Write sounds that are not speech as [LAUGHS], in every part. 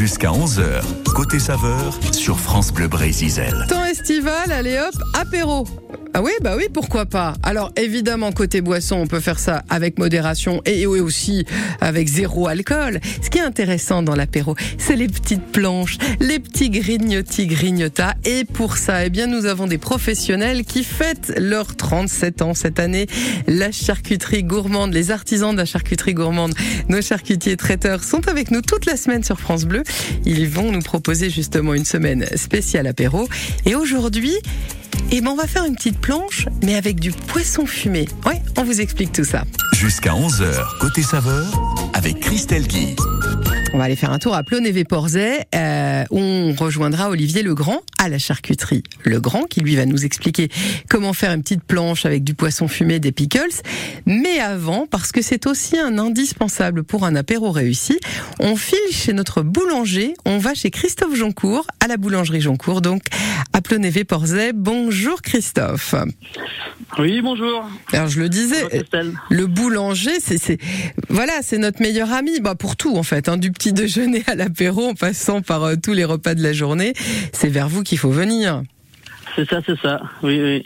Jusqu'à 11h, côté saveur sur France Bleu Brésil. Temps estival, allez hop, apéro. Ah oui, bah oui, pourquoi pas. Alors évidemment, côté boisson, on peut faire ça avec modération et aussi avec zéro alcool. Ce qui est intéressant dans l'apéro, c'est les petites planches, les petits grignotis grignota. Et pour ça, eh bien, nous avons des professionnels qui fêtent leurs 37 ans cette année. La charcuterie gourmande, les artisans de la charcuterie gourmande, nos charcutiers traiteurs sont avec nous toute la semaine sur France Bleu. Ils vont nous proposer justement une semaine spéciale apéro. Et aujourd'hui, eh ben on va faire une petite planche, mais avec du poisson fumé. Ouais, on vous explique tout ça. Jusqu'à 11h, côté saveur, avec Christelle Guy. On va aller faire un tour à Plonévé-Porzay, euh, où on rejoindra Olivier Legrand à la charcuterie Legrand, qui lui va nous expliquer comment faire une petite planche avec du poisson fumé, des pickles. Mais avant, parce que c'est aussi un indispensable pour un apéro réussi, on file chez notre boulanger, on va chez Christophe Joncourt, à la boulangerie Joncourt, donc à Plonévé-Porzay. Bonjour Christophe. Oui, bonjour. Alors je le disais, Bonjour, le boulanger, c'est, c'est, voilà, c'est notre meilleur ami. Bah pour tout en fait, hein, du petit déjeuner à l'apéro, en passant par euh, tous les repas de la journée, c'est vers vous qu'il faut venir. C'est ça, c'est ça. Oui, oui.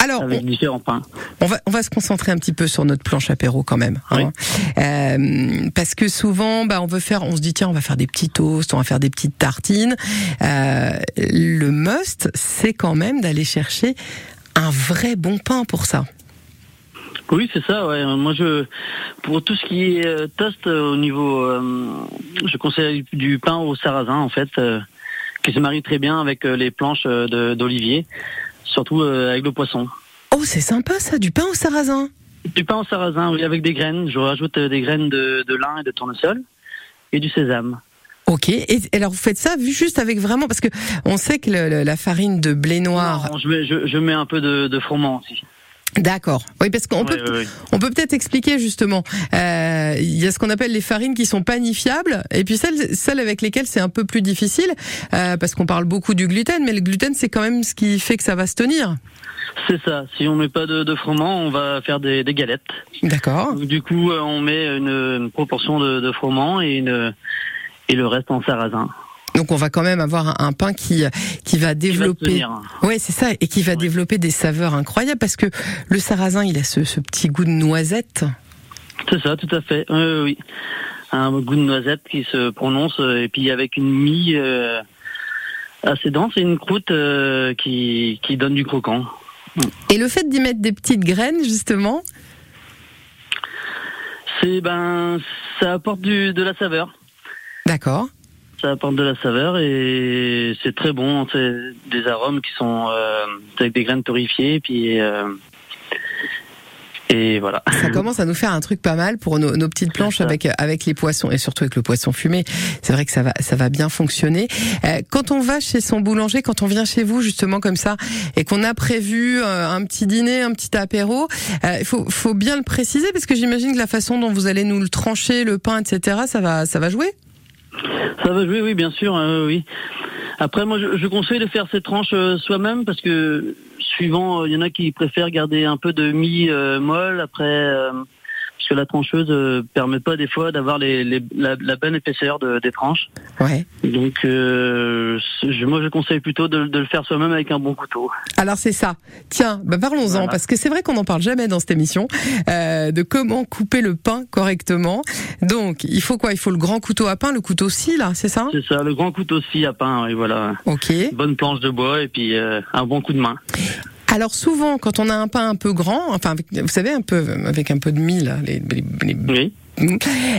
Alors, Avec on, différents pains. on va, on va se concentrer un petit peu sur notre planche apéro quand même, hein. Euh, parce que souvent, bah, on veut faire, on se dit tiens, on va faire des petits toasts, on va faire des petites tartines. Euh, le must, c'est quand même d'aller chercher un vrai bon pain pour ça. Oui, c'est ça. Ouais. Moi, je pour tout ce qui est euh, toast euh, au niveau, euh, je conseille du pain au sarrasin en fait, euh, qui se marie très bien avec euh, les planches d'olivier, surtout euh, avec le poisson. Oh, c'est sympa ça, du pain au sarrasin. Du pain au sarrasin, oui, avec des graines. Je rajoute des graines de, de lin et de tournesol et du sésame. Ok. Et alors vous faites ça juste avec vraiment parce que on sait que le- le- la farine de blé noir. Non, je, mets, je, je mets un peu de, de froment aussi. D'accord. Oui, parce qu'on peut Ouais, ouais, ouais. on peut peut-être expliquer justement. Euh, Il y a ce qu'on appelle les farines qui sont panifiables et puis celles celles avec lesquelles c'est un peu plus difficile euh, parce qu'on parle beaucoup du gluten, mais le gluten c'est quand même ce qui fait que ça va se tenir. C'est ça. Si on met pas de, de froment, on va faire des, des galettes. D'accord. Du coup, euh, on met une, une proportion de, de froment et, une, et le reste en sarrasin. Donc on va quand même avoir un, pain qui qui va développer. Ouais, c'est ça, et qui va Ouais. développer des saveurs incroyables parce que le sarrasin, il a ce, ce petit goût de noisette. C'est ça, tout à fait. Oui, oui, oui. Un goût de noisette qui se prononce euh, et puis avec une mie euh, assez dense et une croûte euh, qui, qui donne du croquant. Et le fait d'y mettre des petites graines, justement, C'est ben, ça apporte du, de la saveur. d'accord. Ça apporte de la saveur et c'est très bon. C'est des arômes qui sont euh, avec des graines torréfiées et puis euh, et voilà. Ça [LAUGHS] commence à nous faire un truc pas mal pour nos, nos petites planches avec avec les poissons et surtout avec le poisson fumé. C'est vrai que ça va ça va bien fonctionner. Euh, quand on va chez son boulanger, quand on vient chez vous justement comme ça et qu'on a prévu euh, un petit dîner, un petit apéro, euh, il faut faut bien le préciser parce que j'imagine que la façon dont vous allez nous le trancher, le pain, etc. Ça va ça va jouer. Ça va jouer, oui, bien sûr, euh, oui. Après, moi, je, conseille de faire ces tranches euh, soi-même parce que suivant, euh, il y en a qui préfèrent garder un peu de mie euh, molle après, euh, parce que la trancheuse euh, permet pas des fois d'avoir les, les- la, la bonne épaisseur de- des tranches. Ouais. Donc, euh, je, moi, je conseille plutôt de, de le faire soi-même avec un bon couteau. Alors c'est ça. Tiens, bah parlons-en Voilà. parce que c'est vrai qu'on n'en parle jamais dans cette émission euh, de comment couper le pain correctement. Donc il faut quoi? Il faut le grand couteau à pain, le couteau scie là, c'est ça? C'est ça, le grand couteau scie à pain, et voilà. Ok. Bonne planche de bois et puis euh, un bon coup de main. Alors souvent quand on a un pain un peu grand, enfin avec- vous savez un peu avec un peu de mie là, les, les- les- Oui.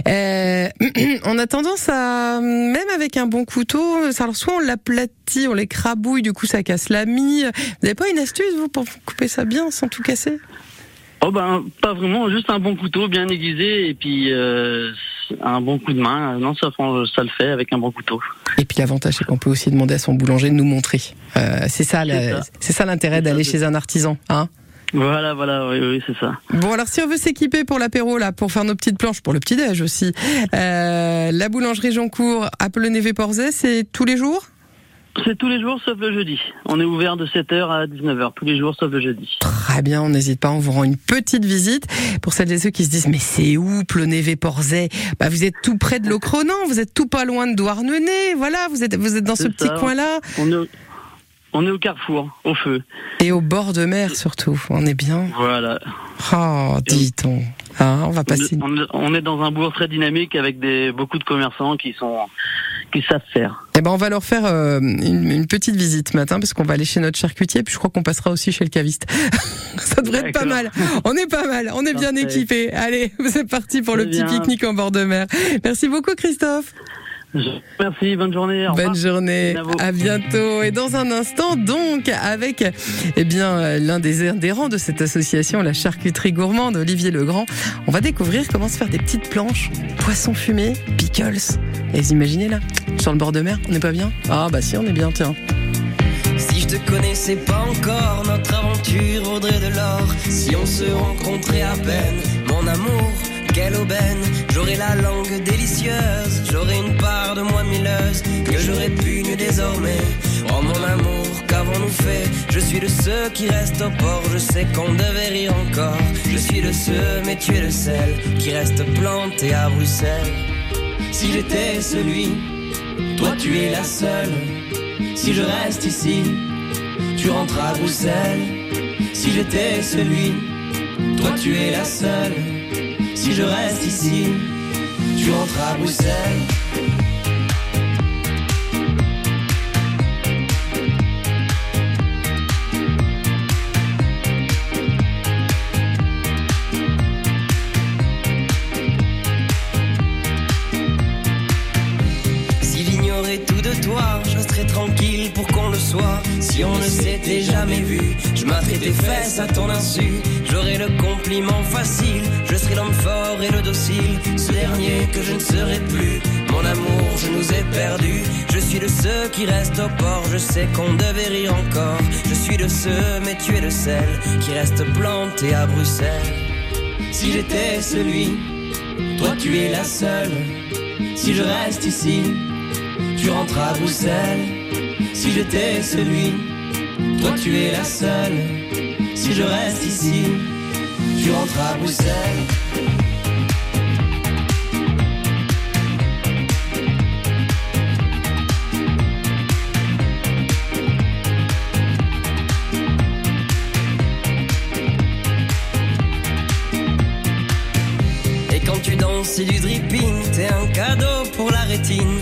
Euh, [CLEARS THROAT] on a tendance à même avec un bon couteau, alors soit on l'aplatit, on l'écrabouille, du coup ça casse la mie. Vous n'avez pas une astuce vous pour couper ça bien sans tout casser? Oh ben pas vraiment, juste un bon couteau bien aiguisé et puis euh, un bon coup de main. Non, ça, le fait avec un bon couteau. Et puis l'avantage, c'est qu'on peut aussi demander à son boulanger de nous montrer. Euh, c'est ça, C'est ça. l'intérêt d'aller chez un artisan. Hein? Voilà, voilà, oui, oui, c'est ça. bon, alors si on veut s'équiper pour l'apéro, là, pour faire nos petites planches, pour le petit-déj aussi, euh, la boulangerie Joncourt à Polonné-Porzay, c'est tous les jours? C'est tous les jours sauf le jeudi. On est ouvert de 7h à 19h, tous les jours sauf le jeudi. Très bien, on n'hésite pas, on vous rend une petite visite. Pour celles et ceux qui se disent, mais c'est où Plonévé-Porzay bah, Vous êtes tout près de Locronan, vous êtes tout pas loin de Douarnenez, voilà, vous êtes, vous êtes dans ce petit coin-là. On est, au- on est au carrefour, au feu. Et au bord de mer surtout, on est bien. Voilà. Oh, dit-on. Ah, on va passer. On est dans un bourg très dynamique avec des, beaucoup de commerçants qui sont qui savent faire. Eh ben, on va leur faire euh, une, une petite visite matin parce qu'on va aller chez notre charcutier. Puis je crois qu'on passera aussi chez le caviste. [LAUGHS] Ça devrait être pas mal. On est pas mal. On est bien équipés. Allez, [LAUGHS] c'est parti pour le petit pique-nique en bord de mer. Merci beaucoup, Christophe. Merci, bonne journée. Au revoir. Bonne journée. À bientôt. Et dans un instant, donc, avec eh bien l'un des adhérents de cette association, la charcuterie gourmande, Olivier Legrand, on va découvrir comment se faire des petites planches, poissons fumés, pickles. Et vous imaginez là, sur le bord de mer, on n'est pas bien? Ah bah si, on est bien, tiens. Si je te connaissais pas encore, notre aventure vaudrait de l'or. Si on se rencontrait à peine, mon amour, quelle aubaine. J'aurais la langue délicieuse, Oh mon amour, qu'avons-nous fait? Je suis de ceux qui restent au port, je sais qu'on devait rire encore. Je suis de ceux, mais tu es le seul qui reste planté à Bruxelles. Si j'étais celui, toi tu es la seule. Si je reste ici, tu rentres à Bruxelles. Si j'étais celui, toi tu es la seule. Si je reste ici, tu rentres à Bruxelles. Je m'attrais tes fesses à ton insu. J'aurais le compliment facile, je serais l'homme fort et le docile. Ce dernier que je ne serai plus. Mon amour, je nous ai perdus. Je suis de ceux qui restent au port, je sais qu'on devait rire encore. Je suis de ceux, mais tu es le seul qui reste planté à Bruxelles. Si j'étais celui, toi tu es la seule. Si je reste ici, tu rentres à Bruxelles. Si j'étais celui, toi tu es la seule. Si je reste ici, tu rentres à Bruxelles. Et quand tu danses, c'est du dripping, t'es un cadeau pour la rétine.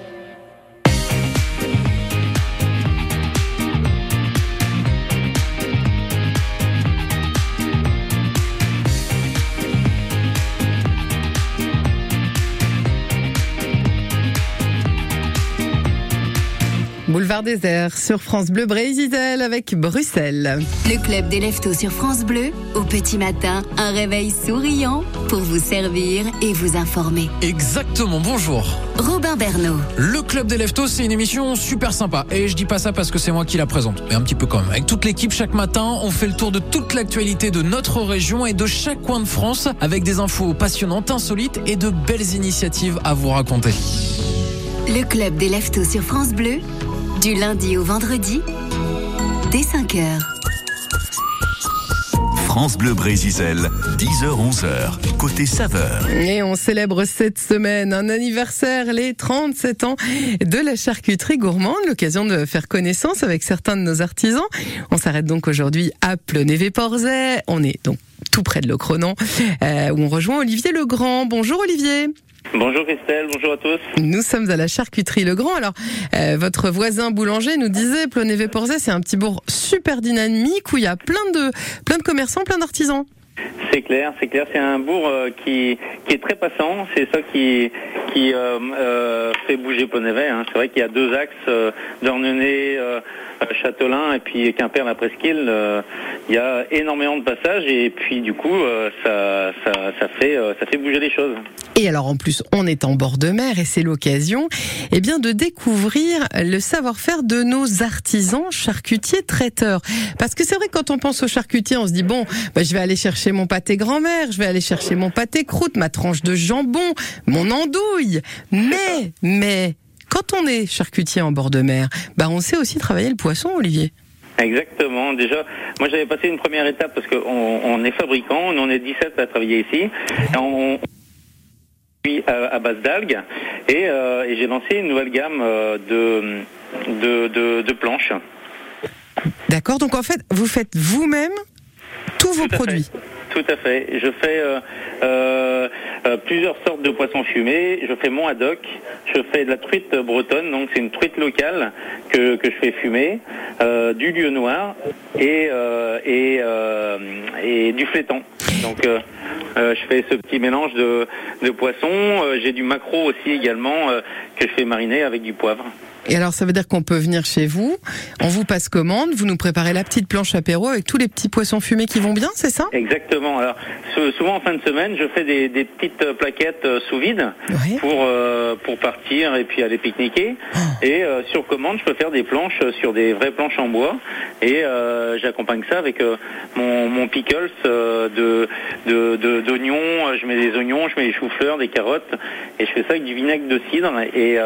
Désert sur France Bleu Brésil avec Bruxelles. Le club des leftos sur France Bleu, au petit matin, un réveil souriant pour vous servir et vous informer. Exactement, bonjour. Robin Bernot, Le Club des Leftos, c'est une émission super sympa. Et je dis pas ça parce que c'est moi qui la présente, mais un petit peu quand même. Avec toute l'équipe, chaque matin, on fait le tour de toute l'actualité de notre région et de chaque coin de France, avec des infos passionnantes, insolites et de belles initiatives à vous raconter. le club des leftos sur France Bleu, du lundi au vendredi, dès 5h. France Bleu Brésil, 10h-11h, côté saveur. Et on célèbre cette semaine un anniversaire, les 37 ans de la charcuterie gourmande, l'occasion de faire connaissance avec certains de nos artisans. On s'arrête donc aujourd'hui à Plonévé-Porzay. On est donc tout près de Locronan, euh, où on rejoint Olivier Legrand. Bonjour Olivier. Bonjour Christelle, bonjour à tous. Nous sommes à la charcuterie Legrand. Alors, euh, votre voisin boulanger nous disait, Plonévé-Porzay, c'est un petit bourg super dynamique où il y a plein de, plein de commerçants, plein d'artisans. C'est clair, c'est clair. C'est un bourg euh, qui, qui est très passant. C'est ça qui, qui euh, euh, fait bouger Pontevet. Hein. C'est vrai qu'il y a deux axes, euh, euh, Châtelain et puis Quimper-la Presqu'île. Euh, il y a énormément de passages et puis du coup, euh, ça, ça, ça, fait, euh, ça fait bouger les choses. Et alors en plus, on est en bord de mer et c'est l'occasion eh bien de découvrir le savoir-faire de nos artisans charcutiers traiteurs. Parce que c'est vrai quand on pense aux charcutiers, on se dit bon, bah, je vais aller chercher mon pâté grand-mère, je vais aller chercher mon pâté croûte, ma tranche de jambon, mon andouille. Mais mais quand on est charcutier en bord de mer, bah on sait aussi travailler le poisson, Olivier. Exactement. Déjà, moi j'avais passé une première étape parce qu'on on est fabricant, on est 17 à travailler ici. Et on, puis à, à base d'algues et, euh, et j'ai lancé une nouvelle gamme euh, de, de, de, de planches. D'accord Donc en fait, vous faites vous-même tous vos Tout produits. fait. Tout à fait. Je fais euh, euh, euh, plusieurs sortes de poissons fumés. Je fais mon haddock. Je fais de la truite bretonne, donc c'est une truite locale que, que je fais fumer, du lieu noir et, et, et du flétan. Donc je fais ce petit mélange de, de poissons. J'ai du maquereau aussi également que je fais mariner avec du poivre. Et alors, ça veut dire qu'on peut venir chez vous, on vous passe commande, vous nous préparez la petite planche apéro avec tous les petits poissons fumés qui vont bien, c'est ça? Exactement. Alors sou- souvent en fin de semaine, je fais des, des petites euh, plaquettes euh, sous vide pour euh, pour partir et puis aller pique-niquer. Et euh, sur commande, je peux faire des planches sur des vraies planches en bois. Et euh, j'accompagne ça avec mon, mon pickles de de- de- d'oignons. Je mets des oignons, je mets des choux-fleurs, des carottes, et je fais ça avec du vinaigre de cidre et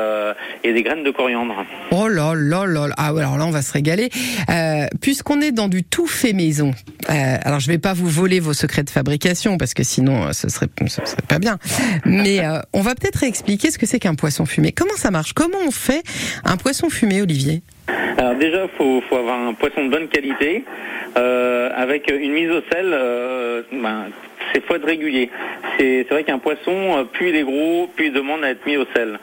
et des graines de coriandre. Oh là là là là. Ah ouais, alors là, on va se régaler. Euh, Puisqu'on est dans du tout fait maison, euh, alors je vais pas vous voler vos secrets de fabrication parce que sinon, euh, ce serait, ce serait pas bien. Mais on va peut-être expliquer ce que c'est qu'un poisson fumé. Comment ça marche? Comment on fait un poisson fumé, Olivier? Alors déjà, faut faut avoir un poisson de bonne qualité euh, avec une mise au sel. Euh, ben, c'est faut être régulier. C'est vrai qu'un poisson, plus il est gros, plus il demande à être mis au sel.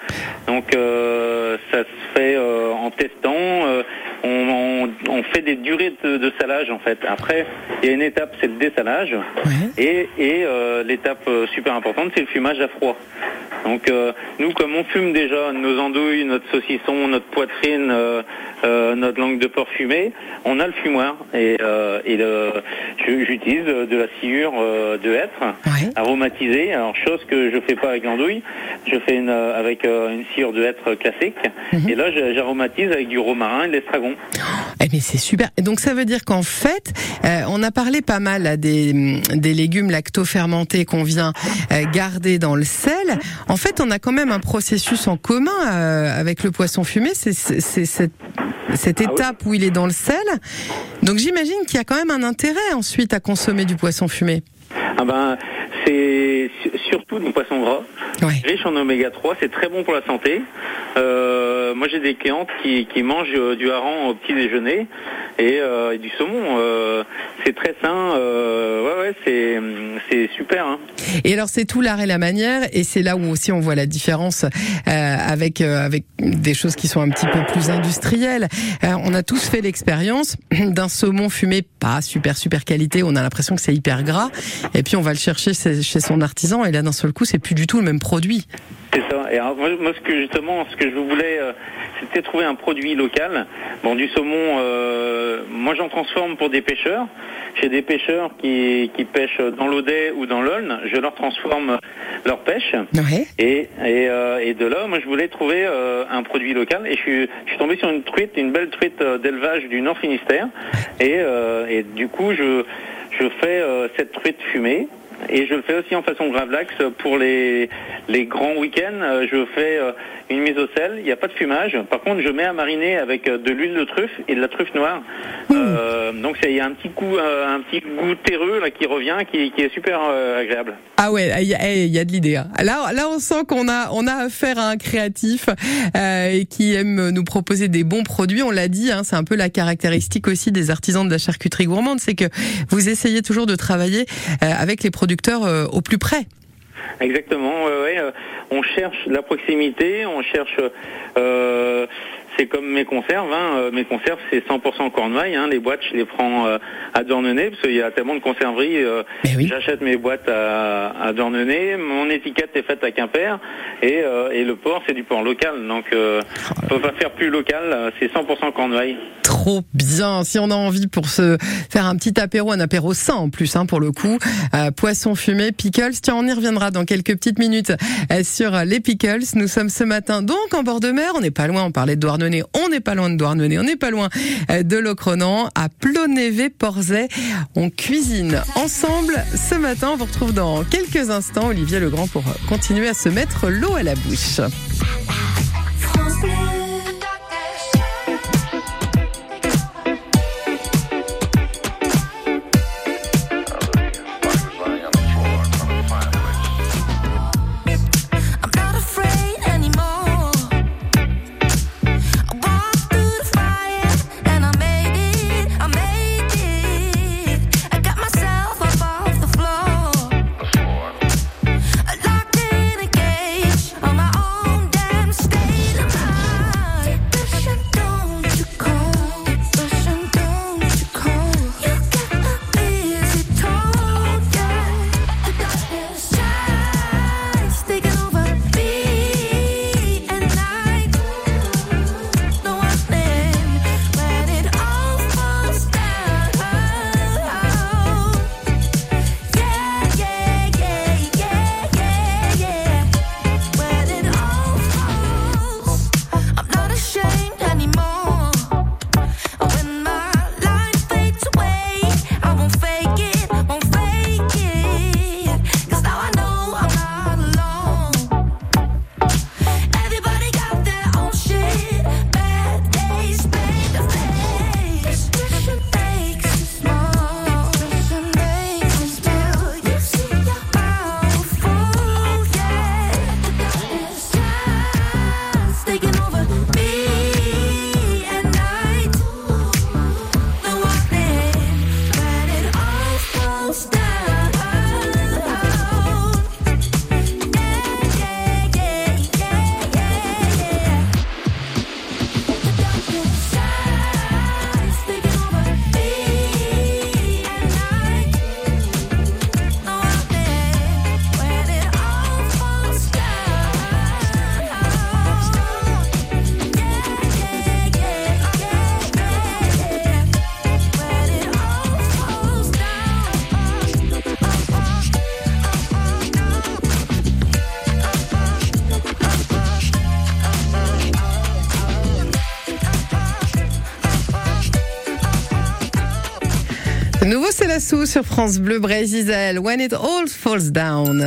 Donc euh, ça se fait euh, en testant. euh, on, on- on fait des durées de, de salage en fait. Après, il y a une étape, c'est le dessalage. Ouais. Et, et l'étape super importante, c'est le fumage à froid. Donc euh, nous, comme on fume déjà nos andouilles, notre saucisson, notre poitrine, euh, euh, notre langue de porc fumée, on a le fumoir. Et, euh, et j'utilise de la sciure euh, de hêtre Ouais. aromatisée. Alors chose que je fais pas avec l'andouille, je fais une, euh, avec une sciure de hêtre classique. Et là, j'aromatise avec du romarin et de l'estragon. Eh mais c'est super. Et donc ça veut dire qu'en fait, euh, on a parlé pas mal là, des, des légumes lacto-fermentés qu'on vient garder dans le sel. En fait, on a quand même un processus en commun euh, avec le poisson fumé. C'est cette, cette Ah étape où il est dans le sel. Donc j'imagine qu'il y a quand même un intérêt ensuite à consommer du poisson fumé. Ah ben, c'est su- surtout du poisson gras. Ouais. riche en oméga 3, c'est très bon pour la santé. Euh, moi j'ai des clientes qui, qui mangent euh, du hareng au petit déjeuner et, euh, et du saumon. Euh, c'est très sain. Euh, ouais ouais, c'est c'est super. Hein. Et alors c'est tout l'art et la manière, et c'est là où aussi on voit la différence euh, avec euh, avec des choses qui sont un petit peu plus industrielles. Euh, on a tous fait l'expérience d'un saumon fumé pas super super qualité, on a l'impression que c'est hyper gras, et puis on va le chercher chez chez son artisan, et là d'un seul coup c'est plus du tout le même produit. C'est ça. Et alors, moi, ce que justement, ce que je voulais, euh, c'était trouver un produit local. Bon, du saumon, euh, moi j'en transforme pour des pêcheurs. J'ai des pêcheurs qui, qui pêchent dans l'Audet ou dans l'Aulne. Je leur transforme leur pêche. Ouais. Et, et, euh, et de là, moi, je voulais trouver un produit local. Et je suis, je suis tombé sur une truite, une belle truite d'élevage du Nord Finistère. Et, et du coup, je, je fais euh, cette truite fumée. Et je le fais aussi en façon gravlax pour les, les grands week-ends. Euh, Je fais euh, une mise au sel. Il n'y a pas de fumage. Par contre, je mets à mariner avec euh, de l'huile de truffe et de la truffe noire. Euh, donc, il y a un petit euh, un petit goût terreux là qui revient, qui, qui est super euh, agréable. Ah ouais, il y, a- eh, il y a de l'idée. hein. Là, là, on sent qu'on a, on a affaire à un créatif euh, et qui aime nous proposer des bons produits. On l'a dit, hein, c'est un peu la caractéristique aussi des artisans de la charcuterie gourmande, c'est que vous essayez toujours de travailler avec les euh, au plus près. Exactement, ouais, ouais, euh, on cherche la proximité, on cherche euh, c'est comme mes conserves. Hein. Euh, Mes conserves, c'est 100% Cornouailles. Hein. Les boîtes, je les prends euh, à Dornenay parce qu'il y a tellement de conserveries. euh, oui. J'achète mes boîtes à, à Dornenay. Mon étiquette est faite à Quimper et, et le port, c'est du port local. Donc, on peut pas faire plus local. C'est 100% Cornouailles. Trop bien. Si on a envie pour se faire un petit apéro, un apéro sain en plus, hein, pour le coup, euh, poisson fumé, pickles. Tiens, on y reviendra dans quelques petites minutes sur les pickles. Nous sommes ce matin donc en bord de mer. On n'est pas loin. On parlait de Douarnenez. On n'est pas loin de Douarnenez. On n'est pas loin euh, de Locronan à Plonévé-Porzay. On cuisine ensemble ce matin. On vous retrouve dans quelques instants, Olivier Legrand, pour continuer à se mettre l'eau à la bouche. Sous sur France Bleu Brésil. When it all falls down.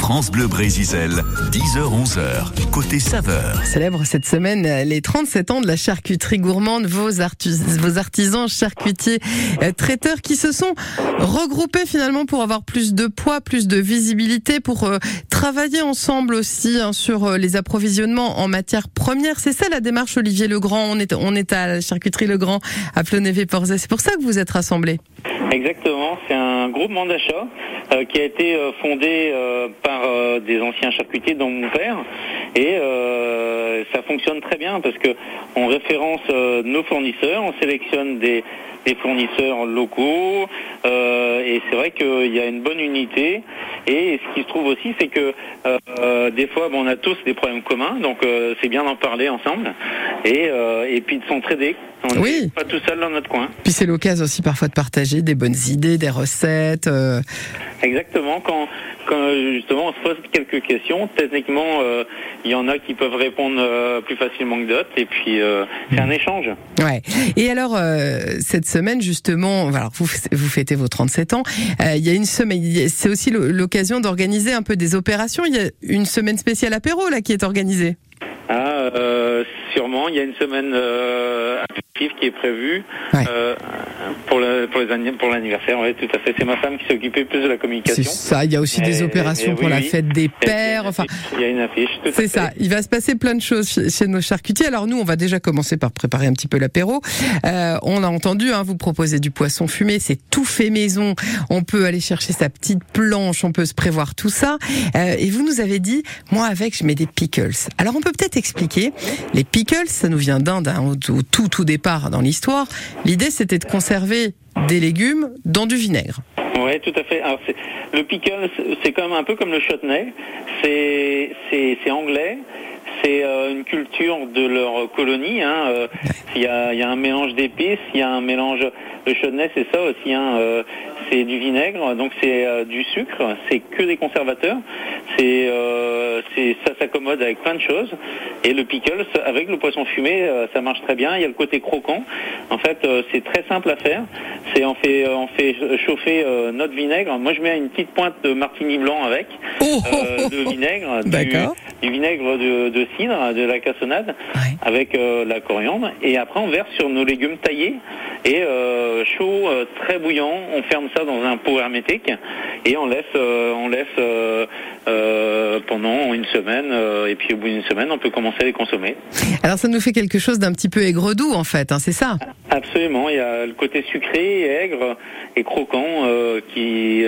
France Bleu Brésil, 10h-11h, côté saveur. Célèbre cette semaine euh, les 37 ans de la charcuterie gourmande, vos, artus- vos artisans charcutiers euh, traiteurs qui se sont regroupés finalement pour avoir plus de poids, plus de visibilité, pour euh, travailler ensemble aussi hein, sur euh, les approvisionnements en matières premières. C'est ça la démarche Olivier Legrand. On est, on est à la charcuterie Legrand à Plonévé-Porzay. C'est pour ça que vous êtes rassemblés. Exactement, c'est un groupement d'achat euh, qui a été euh, fondé euh, par des anciens charcutiers dont mon père. Et ça fonctionne très bien parce que on référence nos fournisseurs, on sélectionne des, des fournisseurs locaux euh, et c'est vrai qu'il y a une bonne unité et ce qui se trouve aussi c'est que euh, des fois bon, on a tous des problèmes communs donc euh, c'est bien d'en parler ensemble et, et puis de s'entraider. On n'est Oui. pas tout seul dans notre coin. Puis c'est l'occasion aussi parfois de partager des bonnes idées, des recettes. Exactement. Quand, quand justement on se pose quelques questions, techniquement, il y en a qui peuvent répondre plus facilement que d'autres, et puis c'est un échange. Ouais. Et alors cette semaine justement, alors vous vous fêtez vos 37 ans. euh, il y a une semaine, c'est aussi l'occasion d'organiser un peu des opérations. Il y a une semaine spéciale apéro là qui est organisée. Ah, euh, sûrement, il y a une semaine euh, qui est prévue. Ouais. Euh, Pour le pour les pour l'anniversaire, oui, tout à fait. C'est ma femme qui s'est occupée plus de la C'est communication. ça, il y a aussi des opérations et pour oui, la fête des pères. Enfin, Il y a une affiche. tout C'est ça, il va se passer plein de choses chez, chez nos charcutiers. Alors nous, on va déjà commencer par préparer un petit peu l'apéro. Euh, on a entendu, hein, vous proposer du poisson fumé, c'est tout fait maison. On peut aller chercher sa petite planche, on peut se prévoir tout ça. Euh, et vous nous avez dit, moi avec, je mets des pickles. Alors on peut peut-être expliquer. Les pickles, ça nous vient d'Inde hein, au, au tout tout départ dans l'histoire. L'idée, c'était de conserver des légumes dans du vinaigre. Oui, tout à fait. Alors, le pickle, c'est- un peu comme le chutney. C'est anglais. C'est euh, une culture de leur colonie. hein. Euh, Il y, a, il y a un mélange d'épices, il y a un mélange. Le chutney, c'est ça aussi. hein. Euh, c'est du vinaigre, donc c'est euh, du sucre. C'est que des conservateurs. C'est euh, ça s'accommode avec plein de choses. Et le pickle, avec le poisson fumé, euh, ça marche très bien. Il y a le côté croquant. En fait, euh, c'est très simple à faire. C'est on fait on fait chauffer euh, notre vinaigre. Moi, je mets une petite pointe de martini blanc avec Oh, euh, de vinaigre, du, D'accord. Du vinaigre de, de cidre, de la cassonade, Ouais. avec euh, la coriandre. Et après, on verse sur nos légumes taillés et euh, chaud, euh, très bouillant. On ferme ça dans un pot hermétique et on laisse euh, on laisse euh, euh, pendant une semaine. euh, et puis au bout d'une semaine, on peut commencer à les consommer. Alors ça nous fait quelque chose d'un petit peu aigre-doux en fait, hein, c'est ça? Absolument, il y a le côté sucré, aigre et croquant euh, qui.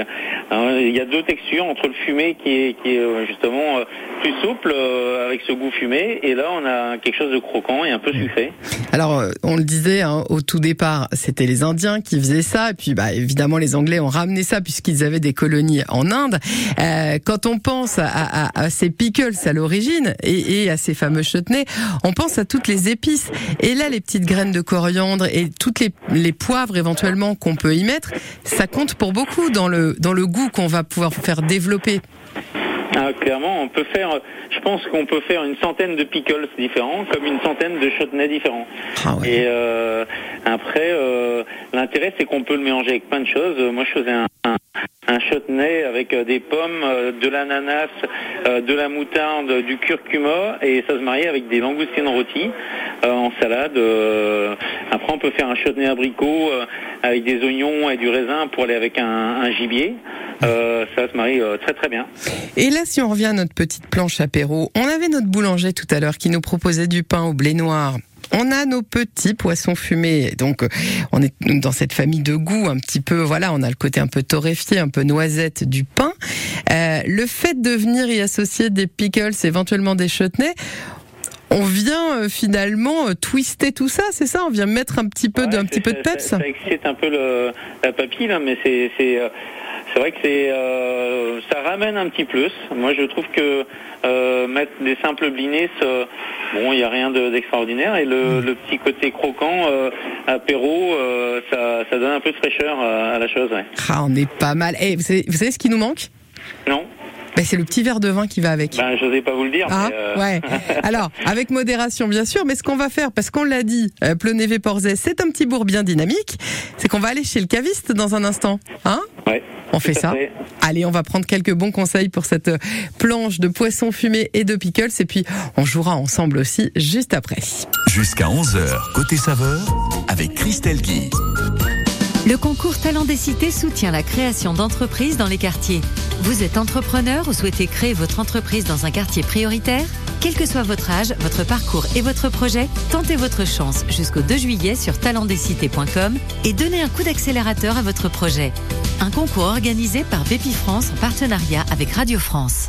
hein, il y a deux textures entre le fumé qui est, qui est justement euh, plus souple euh, avec ce goût fumé, et là on a quelque chose de croquant et un peu sucré. Alors, on le disait hein, au tout départ, c'était les Indiens qui faisaient ça, et puis bah, évidemment les Anglais ont ramené ça puisqu'ils avaient des colonies en Inde. Euh, quand on pense à, à- à ces pickles à l'origine et, et à ces fameux chutneys, on pense à toutes les épices. Et là, les petites graines de coriandre et toutes les, les poivres éventuellement qu'on peut y mettre, ça compte pour beaucoup dans le dans le goût qu'on va pouvoir faire développer. Ah, clairement, on peut faire. Je pense qu'on peut faire une centaine de pickles différents, comme une centaine de chutneys différents. Ah ouais. Et euh, après, euh, l'intérêt, c'est qu'on peut le mélanger avec plein de choses. Moi, je faisais un, un, un chutney avec euh, des pommes, euh, de l'ananas, euh, de la moutarde, du curcuma, et ça se mariait avec des langoustines rôties en salade. Après, on peut faire un chutney abricot avec des oignons et du raisin pour aller avec un, un gibier. Euh, ça se marie euh, très très bien. Et là, si on revient à notre petite planche apéro, on avait notre boulanger tout à l'heure qui nous proposait du pain au blé noir. On a nos petits poissons fumés, donc euh, on est dans cette famille de goût un petit peu. Voilà, on a le côté un peu torréfié, un peu noisette du pain. Euh, le fait de venir y associer des pickles, éventuellement des chutneys, on vient euh, finalement euh, twister tout ça, c'est ça? On vient mettre un petit peu de, Ouais, un petit peu de peps? Ça, ça excite un peu le, la papille, là, mais c'est c'est euh, vrai que c'est euh, ça ramène un petit plus. Moi, je trouve que euh, mettre des simples blinés, ça- bon, il n'y a rien de- d'extraordinaire, et le, Mm. le petit côté croquant, euh, apéro, euh, ça, ça donne un peu de fraîcheur à, à la chose. Ouais. Ah, on est pas mal. Eh, vous savez ce qui nous manque? Non, Ben, C'est le petit verre de vin qui va avec. ben, je n'osais pas vous le dire. Ah, mais, euh, ouais. [LAUGHS] Alors, avec modération, bien sûr, mais ce qu'on va faire, parce qu'on l'a dit, euh, Porzès, c'est un petit bourg bien dynamique, c'est qu'on va aller chez le caviste dans un instant. Hein ouais. On fait ça fait. Allez, on va prendre quelques bons conseils pour cette euh, planche de poisson fumé et de pickles, et puis on jouera ensemble aussi juste après. Jusqu'à 11h, côté saveur, avec Christelle Guy. Le concours Talent des Cités soutient la création d'entreprises dans les quartiers. Vous êtes entrepreneur ou souhaitez créer votre entreprise dans un quartier prioritaire? Quel que soit votre âge, votre parcours et votre projet, tentez votre chance jusqu'au 2 juillet sur talentdescités.com et donnez un coup d'accélérateur à votre projet. Un concours organisé par Bépi France en partenariat avec Radio France.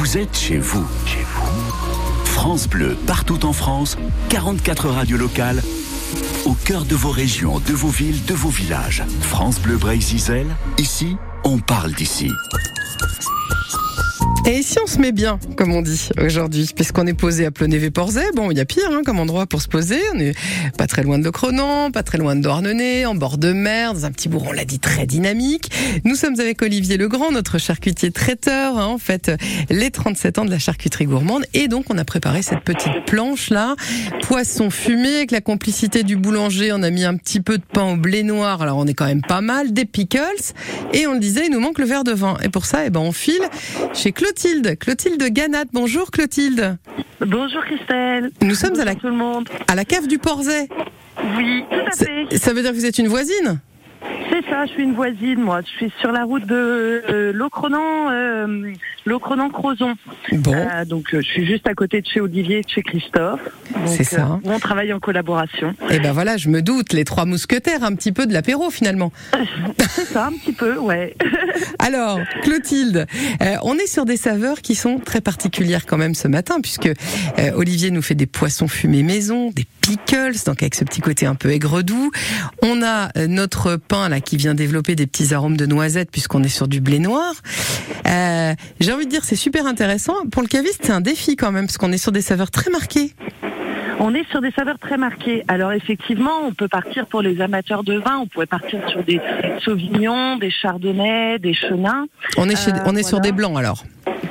Vous êtes chez vous. Chez vous. France Bleu, partout en France, 44 radios locales, au cœur de vos régions, de vos villes, de vos villages. France Bleu Bray-Zizel, ici, on parle d'ici. Et si on se met bien, comme on dit aujourd'hui, puisqu'on est posé à Plonévé-Porzay, bon, il y a pire hein, comme endroit pour se poser. On est pas très loin de Locronan, pas très loin de en bord de mer, dans un petit bourg, on l'a dit, très dynamique. Nous sommes avec Olivier Legrand, notre charcutier traiteur, hein, en fait, les 37 ans de la charcuterie gourmande. Et donc, on a préparé cette petite planche-là, poisson fumé, avec la complicité du boulanger. On a mis un petit peu de pain au blé noir, alors on est quand même pas mal, des pickles. Et on le disait, il nous manque le verre de vin. Et pour ça, eh ben, on file chez Clotilde. Clotilde Ganat. Bonjour Clotilde. Bonjour Christelle. Nous sommes à la, tout le monde. à la cave du Porzay. Oui, tout à fait. Ça veut dire que vous êtes une voisine? C'est ça, je suis une voisine, moi. Je suis sur la route de euh, Locronan, euh, Locronan-Crozon. Bon. Euh, donc, euh, je suis juste à côté de chez Olivier et de chez Christophe. C'est ça. on travaille en collaboration. Eh ben voilà, je me doute, les trois mousquetaires, un petit peu de l'apéro finalement. [LAUGHS] C'est ça, un petit peu, ouais. [LAUGHS] Alors, Clotilde, on est sur des saveurs qui sont très particulières quand même ce matin, puisque Olivier nous fait des poissons fumés maison, des pickles, donc avec ce petit côté un peu aigre doux. On a notre là qui vient développer des petits arômes de noisettes, puisqu'on est sur du blé noir. Euh, J'ai envie de dire, c'est super intéressant. Pour le caviste, c'est un défi quand même, parce qu'on est sur des saveurs très marquées. On est sur des saveurs très marquées. Alors effectivement, on peut partir pour les amateurs de vin, on pourrait partir sur des sauvignons, des chardonnays, des chenins. On est, chez- Euh, on est sur des blancs alors.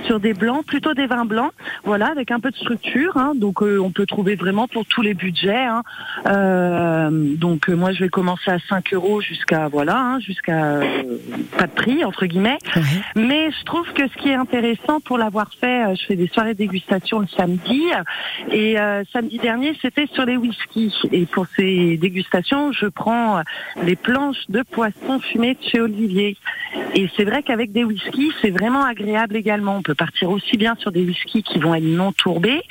sur des blancs, plutôt des vins blancs, voilà, avec un peu de structure. hein. donc euh, on peut trouver vraiment pour tous les budgets. hein. Euh, donc euh, moi je vais commencer à 5 euros jusqu'à voilà, hein, jusqu'à pas de prix entre guillemets. Mais je trouve que ce qui est intéressant pour l'avoir fait, je fais des soirées de dégustation le samedi et samedi dernier c'était sur les whiskies. Et pour ces dégustations, je prends les planches de poisson fumé de chez Olivier. Et c'est vrai qu'avec des whiskies, c'est vraiment agréable également. On peut partir aussi bien sur des whiskies qui vont être non tourbés,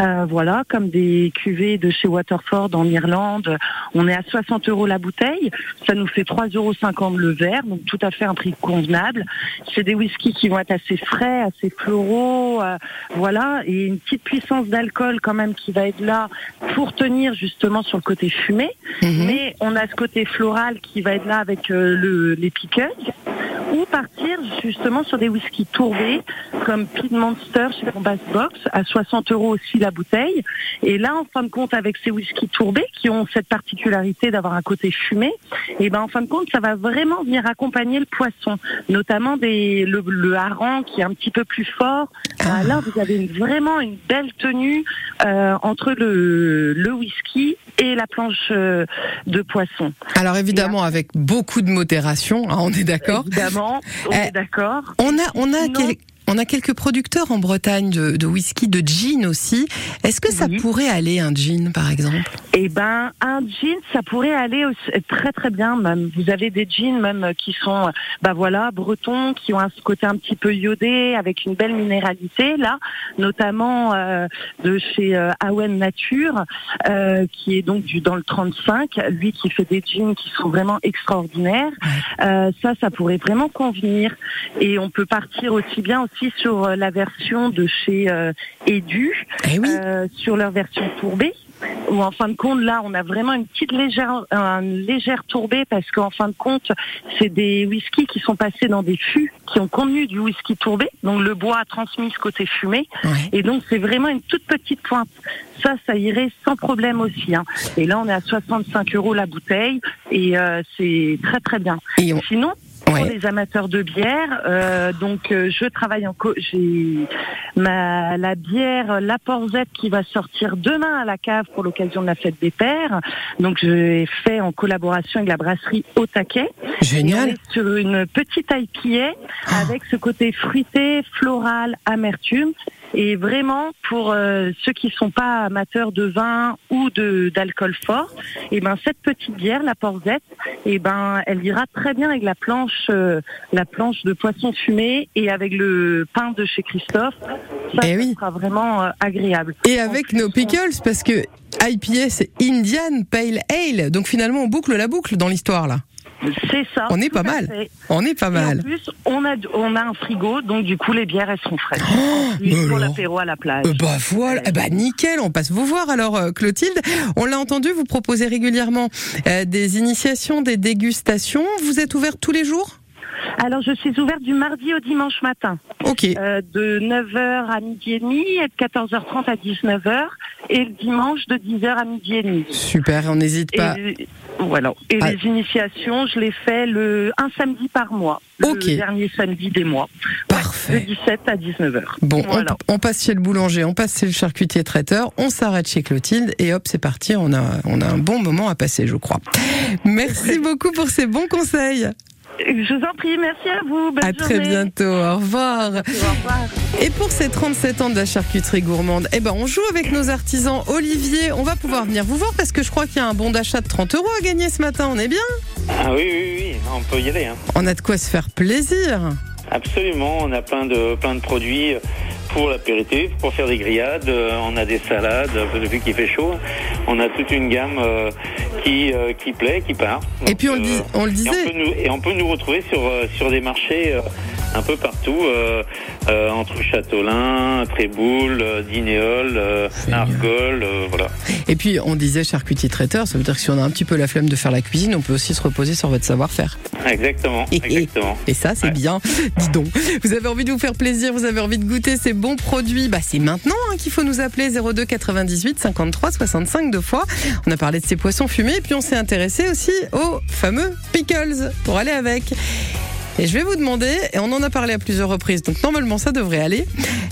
euh, voilà, comme des cuvées de chez Waterford en Irlande. On est à 60 euros la bouteille, ça nous fait 3,50 euros le verre, donc tout à fait un prix convenable. C'est des whiskies qui vont être assez frais, assez floraux, euh, voilà, et une petite puissance d'alcool quand même qui va être là pour tenir justement sur le côté fumé. Mais on a ce côté floral qui va être là avec euh, le, les pickles ou partir justement sur des whiskies tourbés comme Pete Monster chez Bass Box à 60 euros aussi la bouteille. Et là, en fin de compte, avec ces whiskies tourbés qui ont cette particularité d'avoir un côté fumé, et ben en fin de compte, ça va vraiment venir accompagner le poisson, notamment des, le, le hareng qui est un petit peu plus fort. Ah, Là, vous avez une- vraiment une belle tenue euh, entre le, le whisky et la planche euh, de poisson. Alors évidemment, avec beaucoup de modération, hein, on est d'accord. On est d'accord. On a, on a, Sinon- quel- on a quelques producteurs en Bretagne de, de whisky, de gin aussi. Est-ce que ça pourrait aller un gin, par exemple? Eh ben, un jean, ça pourrait aller aussi- très très bien. Même vous avez des jeans même euh, qui sont, euh, bah voilà, bretons, qui ont un côté un petit peu iodé, avec une belle minéralité là, notamment euh, de chez euh, Awen Nature, euh, qui est donc du dans le 35. Lui qui fait des jeans qui sont vraiment extraordinaires. Euh, ça, ça pourrait vraiment convenir. Et on peut partir aussi bien aussi sur euh, la version de chez euh, Edu, euh, sur leur version tourbée. Où en fin de compte, là, on a vraiment une petite légère, une légère tourbée parce qu'en fin de compte, c'est des whiskies qui sont passés dans des fûts qui ont contenu du whisky tourbé. Donc le bois a transmis ce côté fumé. Et donc c'est vraiment une toute petite pointe. Ça, ça irait sans problème aussi. hein. Et là, on est à 65 euros la bouteille et euh, c'est très très bien. Sinon, pour les amateurs de bière, euh, donc euh, je travaille en co j'ai ma la bière La Porzette qui va sortir demain à la cave pour l'occasion de la fête des pères. Donc j'ai fait en collaboration avec la brasserie Au Taquet. Génial. Et on est sur une petite IPA avec ce côté fruité, floral, amertume. Et vraiment, pour euh, ceux qui sont pas amateurs de vin ou de d'alcool fort, et ben cette petite bière, la Porzette, et ben elle ira très bien avec la planche, euh, la planche de poisson fumé et avec le pain de chez Christophe. Ça, ça sera vraiment euh, agréable. Et avec nos pickles, parce que IPA, c'est Indian Pale Ale. Donc finalement, on boucle la boucle dans l'histoire, là. C'est ça. On est pas mal. fait. On est pas Et mal. En plus, on a, on a un frigo, donc du coup, les bières, elles seront fraîches. Oh, mais pour l'apéro à la plage. Euh, Bah voilà, Eh bah nickel, on passe vous voir alors euh, Clotilde. On l'a entendu, vous proposez régulièrement euh, des initiations, des dégustations. Vous êtes ouvert tous les jours? Alors, je suis ouverte du mardi au dimanche matin. Ok. Euh, de 9h à midi et demi et de 14h30 à 19h. Et le dimanche de 10h à midi et demi. Super, on n'hésite pas. Et, voilà. Et Ah. les initiations, je les fais le un samedi par mois. Ok. Le dernier samedi des mois. Parfait. De 17 à 19h. Bon, on- Voilà. on, passe chez le boulanger, on passe chez le charcutier traiteur, on s'arrête chez Clotilde et hop, c'est parti. On a, on a un bon moment à passer, je crois. Merci beaucoup pour ces bons conseils. Je vous en prie, merci à vous. Bonne À très bientôt. Au revoir. Au revoir. Et pour ces 37 ans de la charcuterie gourmande, eh ben, on joue avec nos artisans. Olivier, on va pouvoir venir vous voir parce que je crois qu'il y a un bon d'achat de 30 euros à gagner ce matin. On est bien? Ah oui, oui, oui, on peut y aller. Hein. On a de quoi se faire plaisir. Absolument, on a plein de, plein de produits pour l'apéritif, pour faire des grillades, euh, on a des salades, vu qu'il fait chaud, on a toute une gamme euh, qui, euh, qui plaît, qui part. Et puis on le, dis- on le Et on, disait. peut nous, et on peut nous retrouver sur, sur des marchés un peu partout, euh, euh, entre Châteaulin, Tréboul, euh, Dinéol, Argol, voilà. Et puis on disait charcutier traiteur, ça veut dire que si on a un petit peu la flemme de faire la cuisine, on peut aussi se reposer sur votre savoir-faire. Exactement, exactement. Et ça, c'est bien. Dis donc. Vous avez envie de vous faire plaisir, vous avez envie de goûter ces bons produits. Bah, c'est maintenant hein, qu'il faut nous appeler 02 98 53 65 deux fois. On a parlé de ces poissons fumés et puis on s'est intéressé aussi aux fameux pickles pour aller avec. Et je vais vous demander, et on en a parlé à plusieurs reprises, donc normalement ça devrait aller,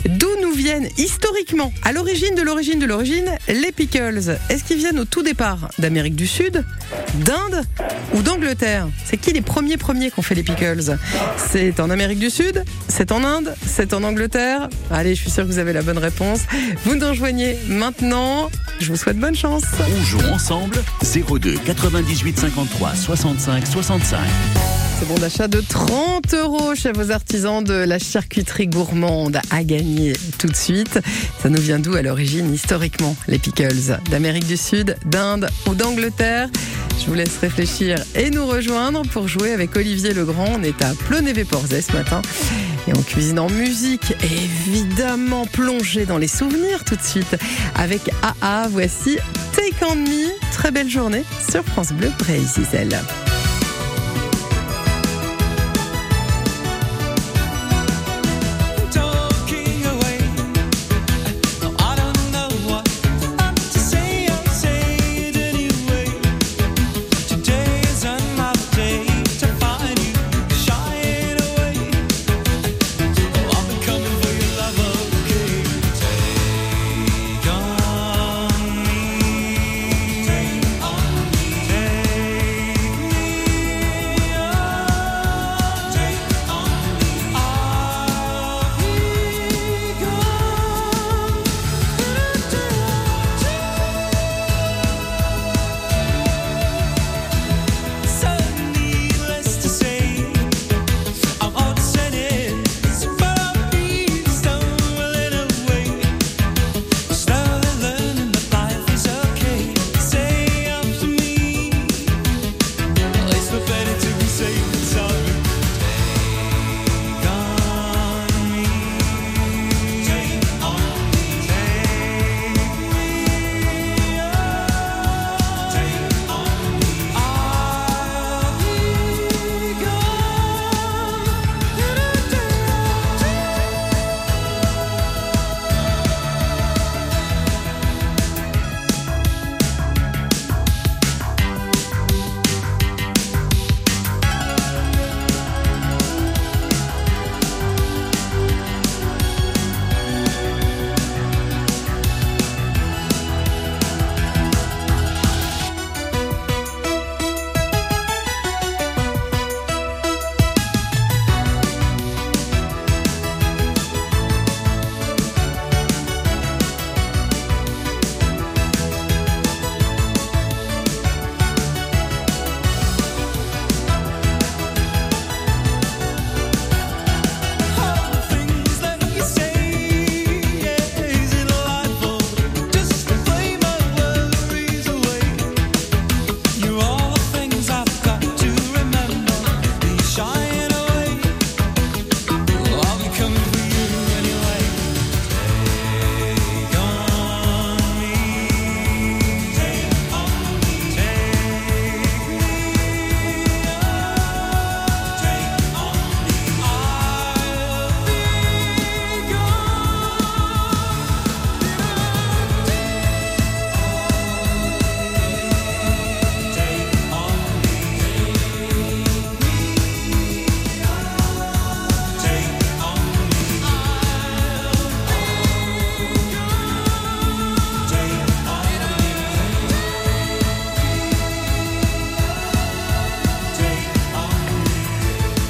d'où nous viennent historiquement, à l'origine de l'origine de l'origine, les pickles? Est-ce qu'ils viennent au tout départ d'Amérique du Sud, d'Inde ou d'Angleterre? C'est qui les premiers premiers qui ont fait les pickles? C'est en Amérique du Sud C'est en Inde C'est en Angleterre? Allez, je suis sûre que vous avez la bonne réponse. Vous nous rejoignez maintenant. Je vous souhaite bonne chance. On joue ensemble 02 98 53 65 65. C'est bon d'achat de 30 euros chez vos artisans de la charcuterie gourmande à gagner tout de suite. Ça nous vient d'où à l'origine historiquement les pickles? D'Amérique du Sud, d'Inde ou d'Angleterre? Je vous laisse réfléchir et nous rejoindre pour jouer avec Olivier Legrand. On est à Plonévé-Porzay ce matin et on cuisine en musique évidemment plongé dans les souvenirs tout de suite avec AA. Voici Take On Me. Très belle journée sur France Bleu Brésil.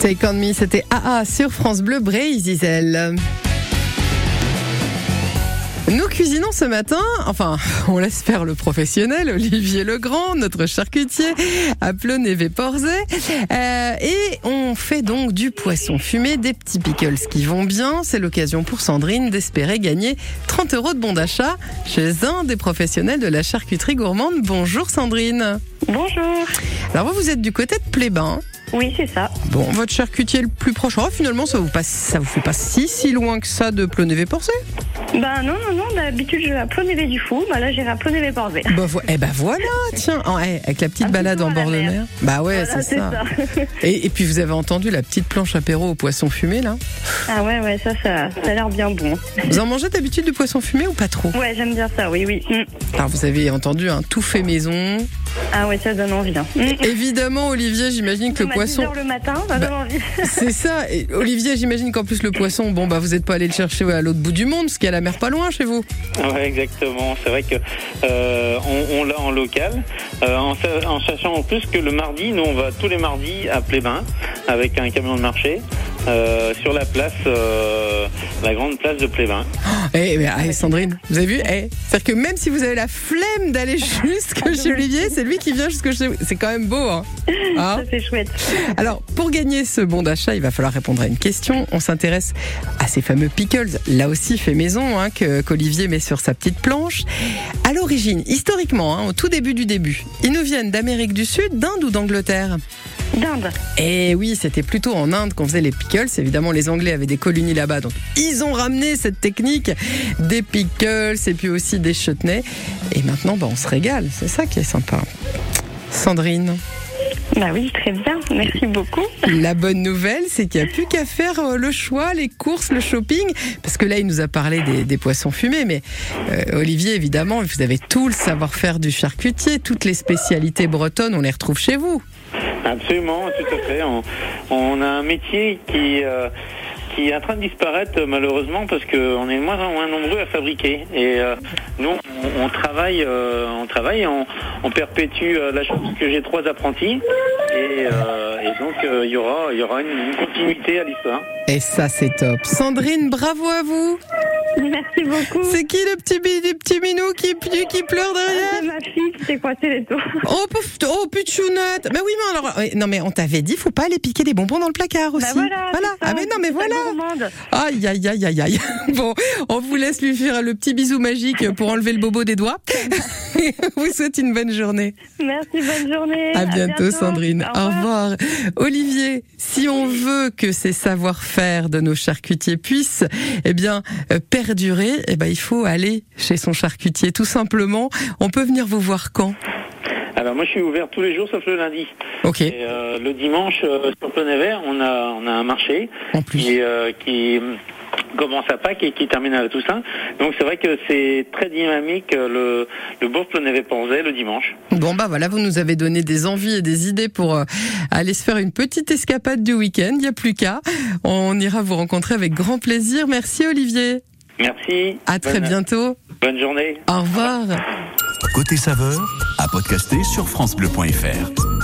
Take on me, c'était AA sur France Bleu Bray Zizel. Nous cuisinons ce matin, enfin, [LAUGHS] on laisse faire le professionnel, Olivier Legrand, notre charcutier, à Pleunévé-Porzay. Euh, et on fait donc du poisson fumé, des petits pickles qui vont bien. C'est l'occasion pour Sandrine d'espérer gagner 30 euros de bon d'achat chez un des professionnels de la charcuterie gourmande. Bonjour Sandrine. Bonjour. Alors vous, vous êtes du côté de Plébin. Oui, c'est ça. Bon, votre charcutier le plus proche. Oh, finalement, ça vous passe, ça vous fait pas si si loin que ça de Pleunévé-Porzay. Bah non, non, non, d'habitude je vais à Plonévé du Fou, bah là j'irai à Plonévé Porzay. Bah, vo- eh ben voilà, tiens, Oh, eh, avec la petite balade en bord de mer. Bah ouais, Voilà, c'est ça. [LAUGHS] Et, et puis vous avez entendu la petite planche apéro au poisson fumé là? Ah ouais, ouais, ça, ça, ça a l'air bien bon. Vous en mangez d'habitude du poisson fumé ou pas trop? Ouais, j'aime bien ça, oui, oui. Mm. Alors vous avez entendu un tout fait maison. Ah ouais, ça donne envie. Hein. Mm. Évidemment, Olivier, j'imagine que le poisson. 10 heures le matin, ça donne envie. [LAUGHS] C'est ça. Et Olivier, j'imagine qu'en plus le poisson, bon bah vous n'êtes pas allé le chercher à l'autre bout du monde, parce qu'il y a la mer pas loin chez vous. Ouais, exactement. C'est vrai que euh, on, on l'a en local, euh, en, en sachant en plus que le mardi, nous on va tous les mardis à Plébin avec un camion de marché euh, sur la place, euh, la grande place de Plébin. Eh, mais, allez, Sandrine, vous avez vu? Eh, C'est-à-dire que même si vous avez la flemme d'aller jusque chez Olivier, c'est lui qui vient jusque chez vous. C'est quand même beau. Hein [LAUGHS] Hein? ça c'est chouette. Alors, pour gagner ce bon d'achat, il va falloir répondre à une question. On s'intéresse à ces fameux pickles, là aussi fait maison, hein, que- qu'Olivier met sur sa petite planche. À l'origine, historiquement, hein, au tout début du début, ils nous viennent d'Amérique du Sud, d'Inde ou d'Angleterre? D'Inde. Et oui, c'était plutôt en Inde qu'on faisait les pickles. Évidemment, les Anglais avaient des colonies là-bas, donc ils ont ramené cette technique des pickles et puis aussi des chutneys. Et maintenant, bah, on se régale. C'est ça qui est sympa. Sandrine. Bah oui, très bien, merci beaucoup. La bonne nouvelle, c'est qu'il n'y a plus qu'à faire euh, le choix, les courses, le shopping. Parce que là, il nous a parlé des, des poissons fumés. Mais euh, Olivier, évidemment, vous avez tout le savoir-faire du charcutier. Toutes les spécialités bretonnes, on les retrouve chez vous. Absolument, tout à fait. On, a un métier qui euh, qui est en train de disparaître euh, malheureusement parce qu'on est de moins en moins nombreux à fabriquer. Et euh, nous, on, on travaille, euh, on travaille, on, perpétue euh, la chose parce que j'ai trois apprentis et, euh, donc euh, il y aura, y aura une continuité à l'histoire. Et ça, c'est top. Sandrine, bravo à vous. Merci beaucoup. C'est qui le petit, bi- le petit minou qui, qui pleure derrière C'est ma fille qui s'est coincée les doigts. Oh, pauvre- oh, Mais oui, mais alors, ouais, non mais on t'avait dit, faut pas aller piquer des bonbons dans le placard aussi. Bah voilà, ça, Ah mais non, mais voilà. Aïe, aïe, aïe, aïe, aïe. [LAUGHS] Bon, on vous laisse lui faire le petit bisou magique pour enlever le bobo des doigts. [LAUGHS] vous souhaite une bonne journée. Merci, bonne journée. À bientôt, Sandrine. Au Au revoir. revoir. Olivier, si on veut que ces savoir-faire de nos charcutiers puissent, eh bien, euh, perdurer, eh ben, il faut aller chez son charcutier, tout simplement. On peut venir vous voir quand? Alors moi, je suis ouvert tous les jours sauf le lundi. Ok. Et euh, le dimanche euh, sur Plein-Vert, on a on a un marché qui euh, qui commence à Pâques et qui termine à la Toussaint. Donc c'est vrai que c'est très dynamique euh, le le bourg Plein-Ponzay le dimanche. Bon bah voilà, vous nous avez donné des envies et des idées pour euh, aller se faire une petite escapade du week-end. Il n'y a plus qu'à. On ira vous rencontrer avec grand plaisir. Merci Olivier. Merci. À très Bonne- bientôt. Bonne journée. Au revoir. Côté saveur, à podcaster sur FranceBleu.fr.